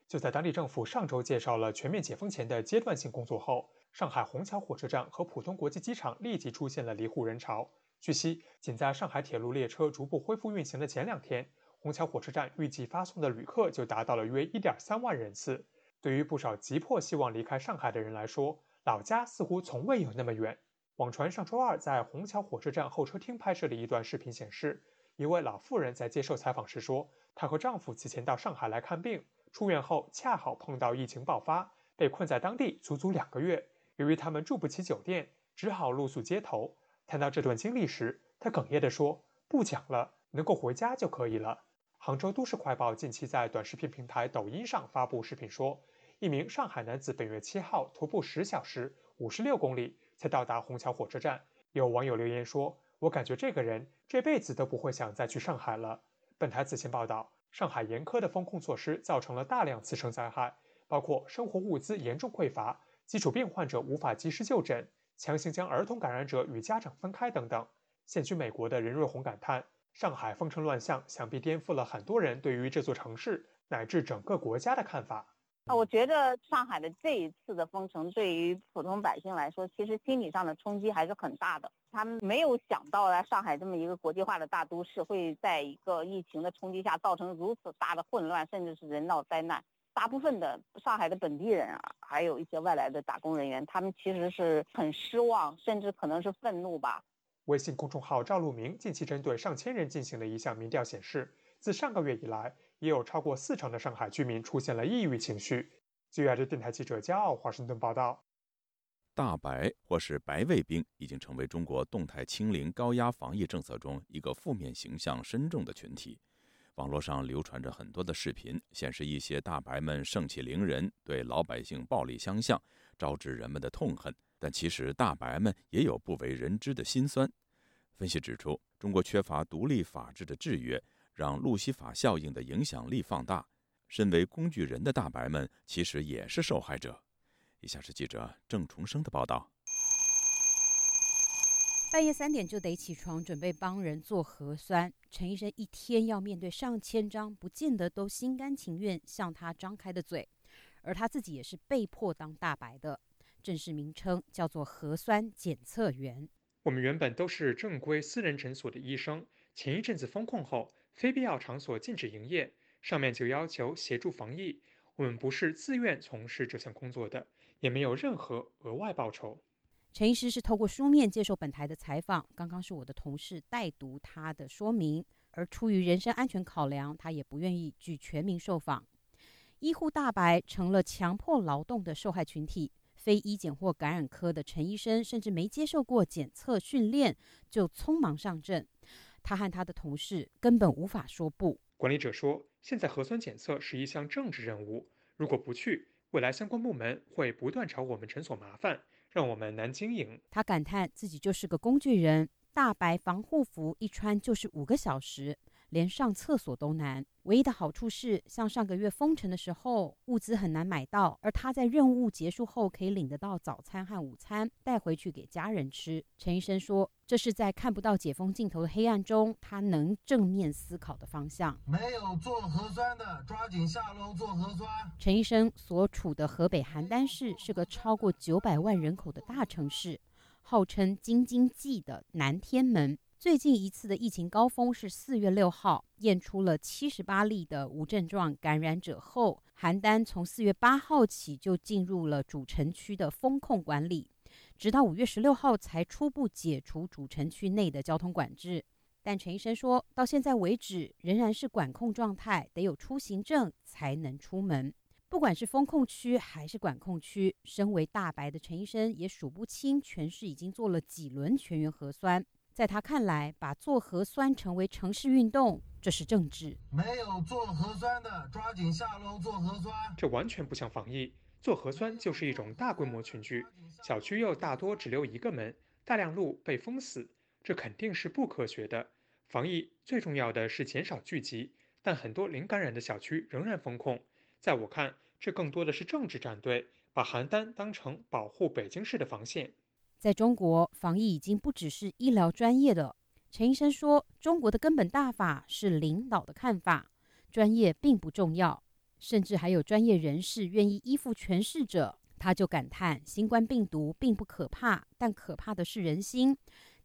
[SPEAKER 34] 就在当地政府上周介绍了全面解封前的阶段性工作后，上海虹桥火车站和浦东国际机场立即出现了离沪人潮。据悉，仅在上海铁路列车逐步恢复运行的前两天，虹桥火车站预计发送的旅客就达到了约1.3万人次。对于不少急迫希望离开上海的人来说，老家似乎从未有那么远。网传上周二在虹桥火车站候车厅拍摄的一段视频显示，一位老妇人在接受采访时说，她和丈夫此前到上海来看病。出院后恰好碰到疫情爆发，被困在当地足足两个月。由于他们住不起酒店，只好露宿街头。谈到这段经历时，她哽咽地说：“不讲了，能够回家就可以了。”杭州都市快报近期在短视频平台抖音上发布视频说，一名上海男子本月七号徒步十小时五十六公里才到达虹桥火车站。有网友留言说：“我感觉这个人这辈子都不会想再去上海了。”本台此前报道。上海严苛的风控措施造成了大量次生灾害，包括生活物资严重匮乏、基础病患者无法及时就诊、强行将儿童感染者与家长分开等等。现居美国的任瑞红感叹：“上海封城乱象，想必颠覆了很多人对于这座城市乃至整个国家的看法。”
[SPEAKER 36] 啊，我觉得上海的这一次的封城对于普通百姓来说，其实心理上的冲击还是很大的。他们没有想到啊，上海这么一个国际化的大都市，会在一个疫情的冲击下造成如此大的混乱，甚至是人道灾难。大部分的上海的本地人啊，还有一些外来的打工人员，他们其实是很失望，甚至可能是愤怒吧。
[SPEAKER 34] 微信公众号赵路明近期针对上千人进行的一项民调显示，自上个月以来。也有超过四成的上海居民出现了抑郁情绪。据亚洲电台记者骄傲华盛顿报道，
[SPEAKER 1] 大白或是白卫兵已经成为中国动态清零高压防疫政策中一个负面形象深重的群体。网络上流传着很多的视频，显示一些大白们盛气凌人，对老百姓暴力相向，招致人们的痛恨。但其实大白们也有不为人知的辛酸。分析指出，中国缺乏独立法治的制约。让路西法效应的影响力放大，身为工具人的大白们其实也是受害者。以下是记者郑重生的报道：
[SPEAKER 37] 半夜三点就得起床准备帮人做核酸，陈医生一天要面对上千张，不见得都心甘情愿向他张开的嘴，而他自己也是被迫当大白的，正式名称叫做核酸检测员。
[SPEAKER 34] 我们原本都是正规私人诊所的医生，前一阵子封控后。非必要场所禁止营业，上面就要求协助防疫。我们不是自愿从事这项工作的，也没有任何额外报酬。
[SPEAKER 37] 陈医师是透过书面接受本台的采访，刚刚是我的同事代读他的说明，而出于人身安全考量，他也不愿意据全名受访。医护大白成了强迫劳动的受害群体，非医检或感染科的陈医生甚至没接受过检测训练，就匆忙上阵。他和他的同事根本无法说不。
[SPEAKER 34] 管理者说，现在核酸检测是一项政治任务，如果不去，未来相关部门会不断找我们诊所麻烦，让我们难经营。
[SPEAKER 37] 他感叹自己就是个工具人，大白防护服一穿就是五个小时。连上厕所都难。唯一的好处是，像上个月封城的时候，物资很难买到，而他在任务结束后可以领得到早餐和午餐，带回去给家人吃。陈医生说，这是在看不到解封尽头的黑暗中，他能正面思考的方向。
[SPEAKER 38] 没有做核酸的，抓紧下楼做核酸。
[SPEAKER 37] 陈医生所处的河北邯郸市是个超过九百万人口的大城市，号称“京津冀”的南天门。最近一次的疫情高峰是四月六号，验出了七十八例的无症状感染者后，邯郸从四月八号起就进入了主城区的封控管理，直到五月十六号才初步解除主城区内的交通管制。但陈医生说到现在为止仍然是管控状态，得有出行证才能出门。不管是封控区还是管控区，身为大白的陈医生也数不清全市已经做了几轮全员核酸。在他看来，把做核酸成为城市运动，这是政治。
[SPEAKER 38] 没有做核酸的，抓紧下楼做核酸。
[SPEAKER 34] 这完全不像防疫，做核酸就是一种大规模群聚，小区又大多只留一个门，大量路被封死，这肯定是不科学的。防疫最重要的是减少聚集，但很多零感染的小区仍然封控。在我看，这更多的是政治站队，把邯郸当成保护北京市的防线。
[SPEAKER 37] 在中国，防疫已经不只是医疗专业的。陈医生说：“中国的根本大法是领导的看法，专业并不重要，甚至还有专业人士愿意依附权势者。”他就感叹：“新冠病毒并不可怕，但可怕的是人心。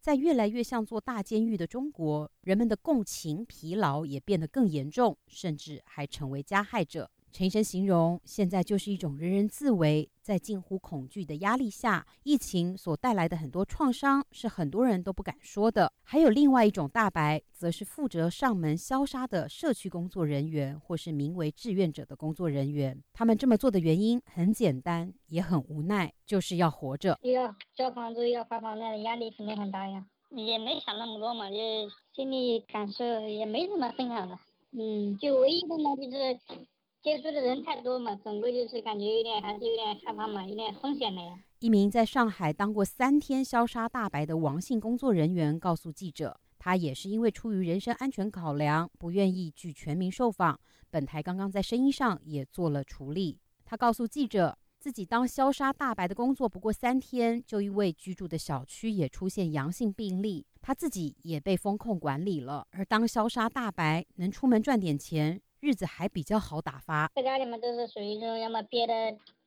[SPEAKER 37] 在越来越像做大监狱的中国，人们的共情疲劳也变得更严重，甚至还成为加害者。”陈医生形容，现在就是一种人人自危，在近乎恐惧的压力下，疫情所带来的很多创伤是很多人都不敢说的。还有另外一种大白，则是负责上门消杀的社区工作人员，或是名为志愿者的工作人员。他们这么做的原因很简单，也很无奈，就是要活着。
[SPEAKER 39] 要交房租，要发房贷，压力肯定很大呀。也没想那么多嘛，就心里感受也没什么分享的。嗯，就唯一的呢，就是。接触的人太多嘛，整个就是感觉有点还是有点害怕嘛，有点风险的呀。
[SPEAKER 37] 一名在上海当过三天消杀大白的王姓工作人员告诉记者，他也是因为出于人身安全考量，不愿意拒全民受访。本台刚刚在声音上也做了处理。他告诉记者，自己当消杀大白的工作不过三天，就因为居住的小区也出现阳性病例，他自己也被风控管理了。而当消杀大白能出门赚点钱。日子还比较好打发，
[SPEAKER 39] 在家里面都是属于这种，要么憋的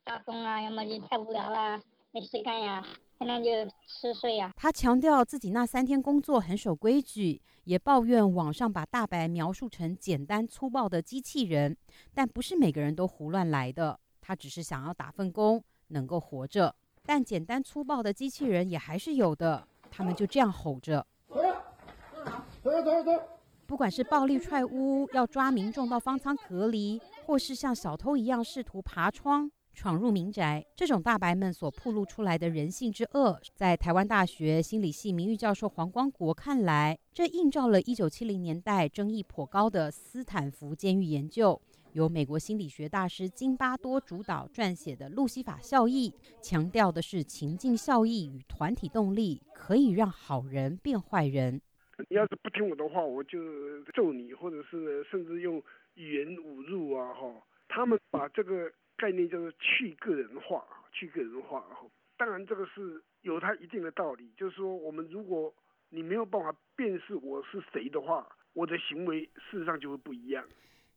[SPEAKER 39] 发疯啊，要么就太无聊了，没事干呀，天天就吃睡呀。
[SPEAKER 37] 他强调自己那三天工作很守规矩，也抱怨网上把大白描述成简单粗暴的机器人，但不是每个人都胡乱来的。他只是想要打份工，能够活着。但简单粗暴的机器人也还是有的，他们就这样吼着。走走走走。不管是暴力踹屋、要抓民众到方舱隔离，或是像小偷一样试图爬窗闯入民宅，这种大白们所暴露出来的人性之恶，在台湾大学心理系名誉教授黄光国看来，这映照了一九七零年代争议颇高的斯坦福监狱研究，由美国心理学大师金巴多主导撰写的《路西法效益》，强调的是情境效益与团体动力可以让好人变坏人。
[SPEAKER 40] 你要是不听我的话，我就揍你，或者是甚至用语言侮辱啊！哈，他们把这个概念叫做去个人化，去个人化。哈，当然这个是有它一定的道理，就是说我们如果你没有办法辨识我是谁的话，我的行为事实上就会不一样。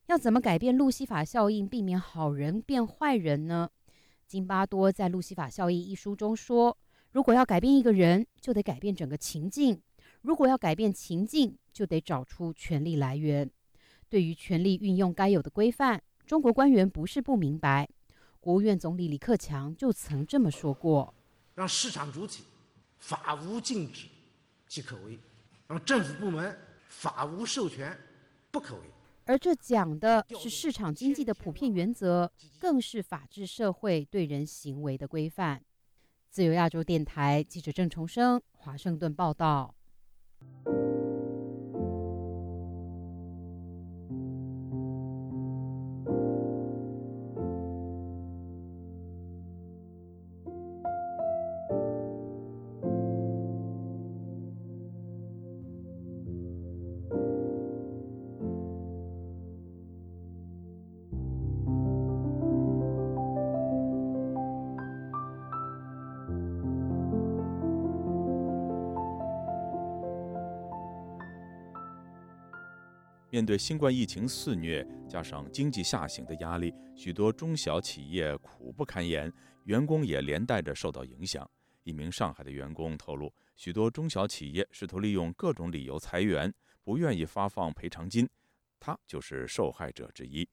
[SPEAKER 37] 要怎么改变路西法效应，避免好人变坏人呢？金巴多在《路西法效应》一书中说，如果要改变一个人，就得改变整个情境。如果要改变情境，就得找出权力来源。对于权力运用该有的规范，中国官员不是不明白。国务院总理李克强就曾这么说过：“
[SPEAKER 41] 让市场主体法无禁止即可为，让政府部门法无授权不可为。”
[SPEAKER 37] 而这讲的是市场经济的普遍原则，更是法治社会对人行为的规范。自由亚洲电台记者郑重生，华盛顿报道。
[SPEAKER 1] you 面对新冠疫情肆虐，加上经济下行的压力，许多中小企业苦不堪言，员工也连带着受到影响。一名上海的员工透露，许多中小企业试图利用各种理由裁员，不愿意发放赔偿金，他就是受害者之一。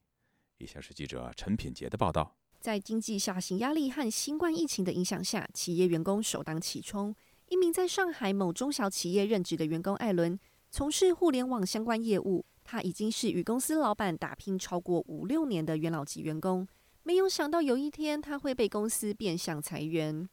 [SPEAKER 1] 以下是记者陈品杰的报道：
[SPEAKER 42] 在经济下行压力和新冠疫情的影响下，企业员工首当其冲。一名在上海某中小企业任职的员工艾伦，从事互联网相关业务。他已经是与公司老板打拼超过五六年的元老级员工，没有想到有一天他会被公司变相裁员。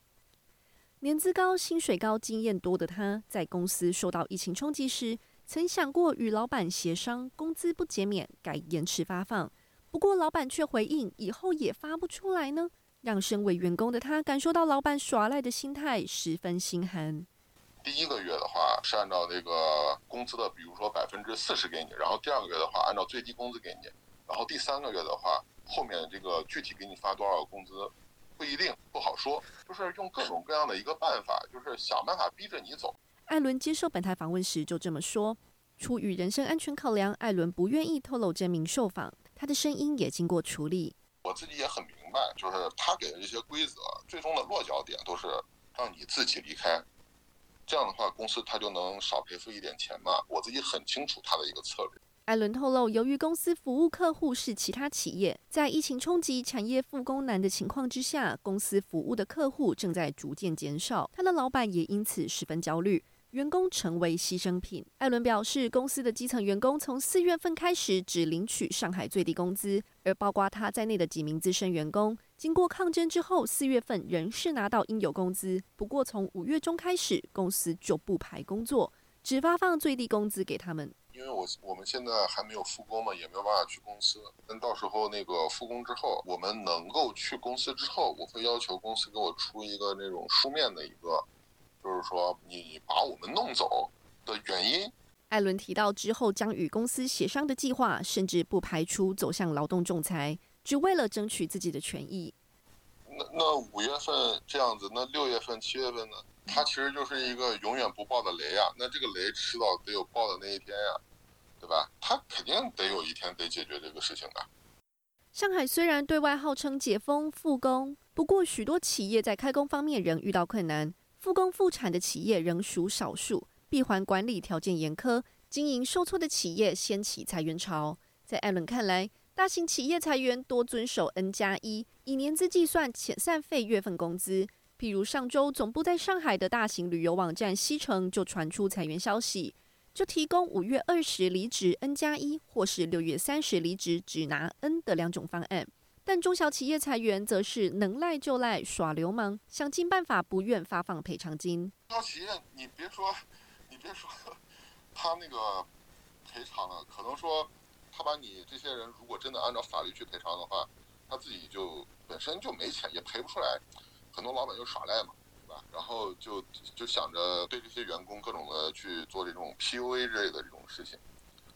[SPEAKER 42] 年资高、薪水高、经验多的他，在公司受到疫情冲击时，曾想过与老板协商工资不减免，改延迟发放。不过老板却回应以后也发不出来呢，让身为员工的他感受到老板耍赖的心态，十分心寒。
[SPEAKER 43] 第一个月的话是按照那个工资的，比如说百分之四十给你，然后第二个月的话按照最低工资给你，然后第三个月的话后面这个具体给你发多少工资不一定不好说，就是用各种各样的一个办法，就是想办法逼着你走。
[SPEAKER 42] 艾伦接受本台访问时就这么说，出于人身安全考量，艾伦不愿意透露真名受访，他的声音也经过处理。
[SPEAKER 43] 我自己也很明白，就是他给的这些规则，最终的落脚点都是让你自己离开。这样的话，公司他就能少赔付一点钱嘛？我自己很清楚他的一个策略。
[SPEAKER 42] 艾伦透露，由于公司服务客户是其他企业，在疫情冲击、产业复工难的情况之下，公司服务的客户正在逐渐减少，他的老板也因此十分焦虑。员工成为牺牲品。艾伦表示，公司的基层员工从四月份开始只领取上海最低工资，而包括他在内的几名资深员工，经过抗争之后，四月份仍是拿到应有工资。不过从五月中开始，公司就不排工作，只发放最低工资给他们。
[SPEAKER 43] 因为我我们现在还没有复工嘛，也没有办法去公司。等到时候那个复工之后，我们能够去公司之后，我会要求公司给我出一个那种书面的一个。就是说，你把我们弄走的原因。
[SPEAKER 42] 艾伦提到之后将与公司协商的计划，甚至不排除走向劳动仲裁，只为了争取自己的权益。
[SPEAKER 43] 那那五月份这样子，那六月份、七月份呢？它其实就是一个永远不爆的雷呀。那这个雷迟早得有爆的那一天呀，对吧？它肯定得有一天得解决这个事情的。
[SPEAKER 42] 上海虽然对外号称解封复工，不过许多企业在开工方面仍遇到困难。复工复产的企业仍属少数，闭环管理条件严苛，经营受挫的企业掀起裁员潮。在艾伦看来，大型企业裁员多遵守 N 加一，以年资计算遣散费月份工资。譬如上周总部在上海的大型旅游网站西城就传出裁员消息，就提供五月二十离职 N 加一，或是六月三十离职只拿 N 的两种方案。但中小企业裁员则是能赖就赖耍流氓，想尽办法不愿发放赔偿金。
[SPEAKER 43] 中小企业，你别说，你别说，他那个赔偿了，可能说他把你这些人如果真的按照法律去赔偿的话，他自己就本身就没钱，也赔不出来。很多老板就耍赖嘛，对吧？然后就就想着对这些员工各种的去做这种 PUA 之类的这种事情。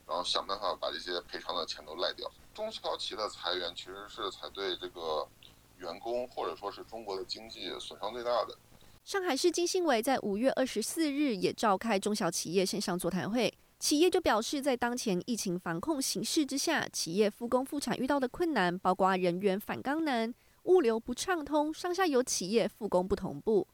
[SPEAKER 43] 然后想办法把这些赔偿的钱都赖掉。中小企业的裁员其实是才对这个员工或者说是中国的经济损伤最大的。
[SPEAKER 42] 上海市经信委在五月二十四日也召开中小企业线上座谈会，企业就表示，在当前疫情防控形势之下，企业复工复产遇到的困难，包括人员返岗难、物流不畅通、上下游企业复工不同步。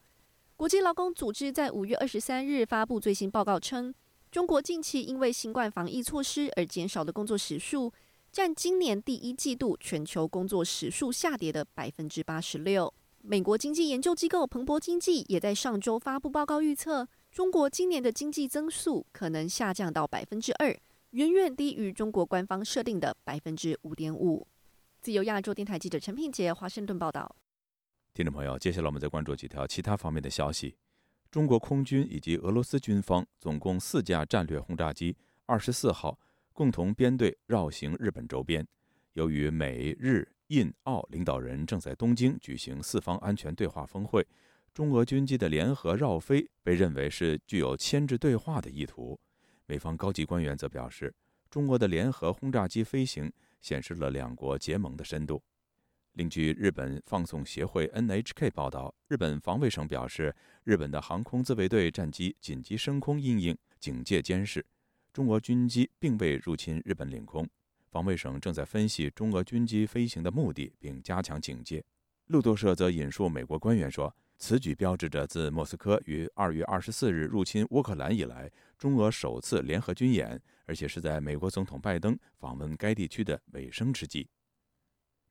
[SPEAKER 42] 国际劳工组织在五月二十三日发布最新报告称。中国近期因为新冠防疫措施而减少的工作时数，占今年第一季度全球工作时数下跌的百分之八十六。美国经济研究机构彭博经济也在上周发布报告，预测中国今年的经济增速可能下降到百分之二，远远低于中国官方设定的百分之五点五。自由亚洲电台记者陈品杰华盛顿报道。
[SPEAKER 1] 听众朋友，接下来我们再关注几条其他方面的消息。中国空军以及俄罗斯军方总共四架战略轰炸机，二十四号共同编队绕行日本周边。由于美日印澳领导人正在东京举行四方安全对话峰会，中俄军机的联合绕飞被认为是具有牵制对话的意图。美方高级官员则表示，中俄的联合轰炸机飞行显示了两国结盟的深度。另据日本放送协会 NHK 报道，日本防卫省表示，日本的航空自卫队战机紧急升空应应警戒监视，中俄军机并未入侵日本领空。防卫省正在分析中俄军机飞行的目的，并加强警戒。路透社则引述美国官员说，此举标志着自莫斯科于2月24日入侵乌克兰以来，中俄首次联合军演，而且是在美国总统拜登访问该地区的尾声之际。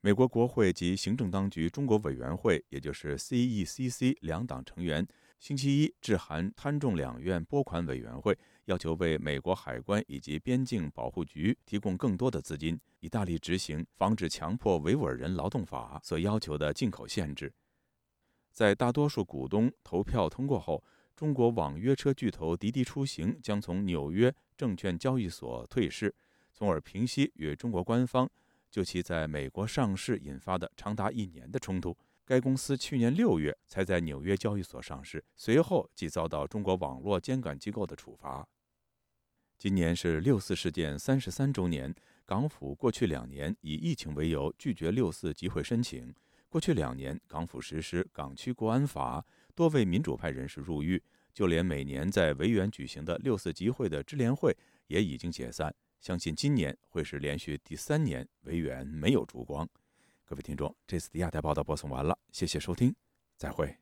[SPEAKER 1] 美国国会及行政当局中国委员会，也就是 CECC 两党成员，星期一致函参众两院拨款委员会，要求为美国海关以及边境保护局提供更多的资金，以大力执行防止强迫维吾尔人劳动法所要求的进口限制。在大多数股东投票通过后，中国网约车巨头滴滴出行将从纽约证券交易所退市，从而平息与中国官方。就其在美国上市引发的长达一年的冲突，该公司去年六月才在纽约交易所上市，随后即遭到中国网络监管机构的处罚。今年是六四事件三十三周年，港府过去两年以疫情为由拒绝六四集会申请。过去两年，港府实施港区国安法，多位民主派人士入狱，就连每年在维园举行的六四集会的支联会也已经解散。相信今年会是连续第三年维园没有烛光。各位听众，这次的亚太报道播送完了，谢谢收听，再会。